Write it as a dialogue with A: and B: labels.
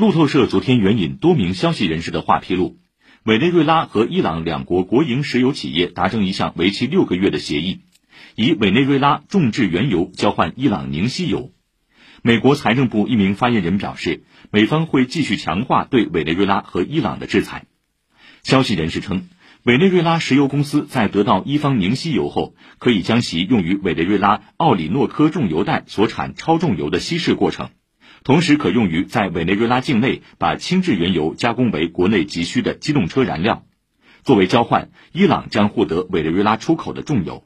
A: 路透社昨天援引多名消息人士的话披露，委内瑞拉和伊朗两国国营石油企业达成一项为期六个月的协议，以委内瑞拉种植原油交换伊朗宁西油。美国财政部一名发言人表示，美方会继续强化对委内瑞拉和伊朗的制裁。消息人士称，委内瑞拉石油公司在得到伊方宁西油后，可以将其用于委内瑞拉奥里诺科重油带所产超重油的稀释过程。同时可用于在委内瑞拉境内把轻质原油加工为国内急需的机动车燃料。作为交换，伊朗将获得委内瑞拉出口的重油。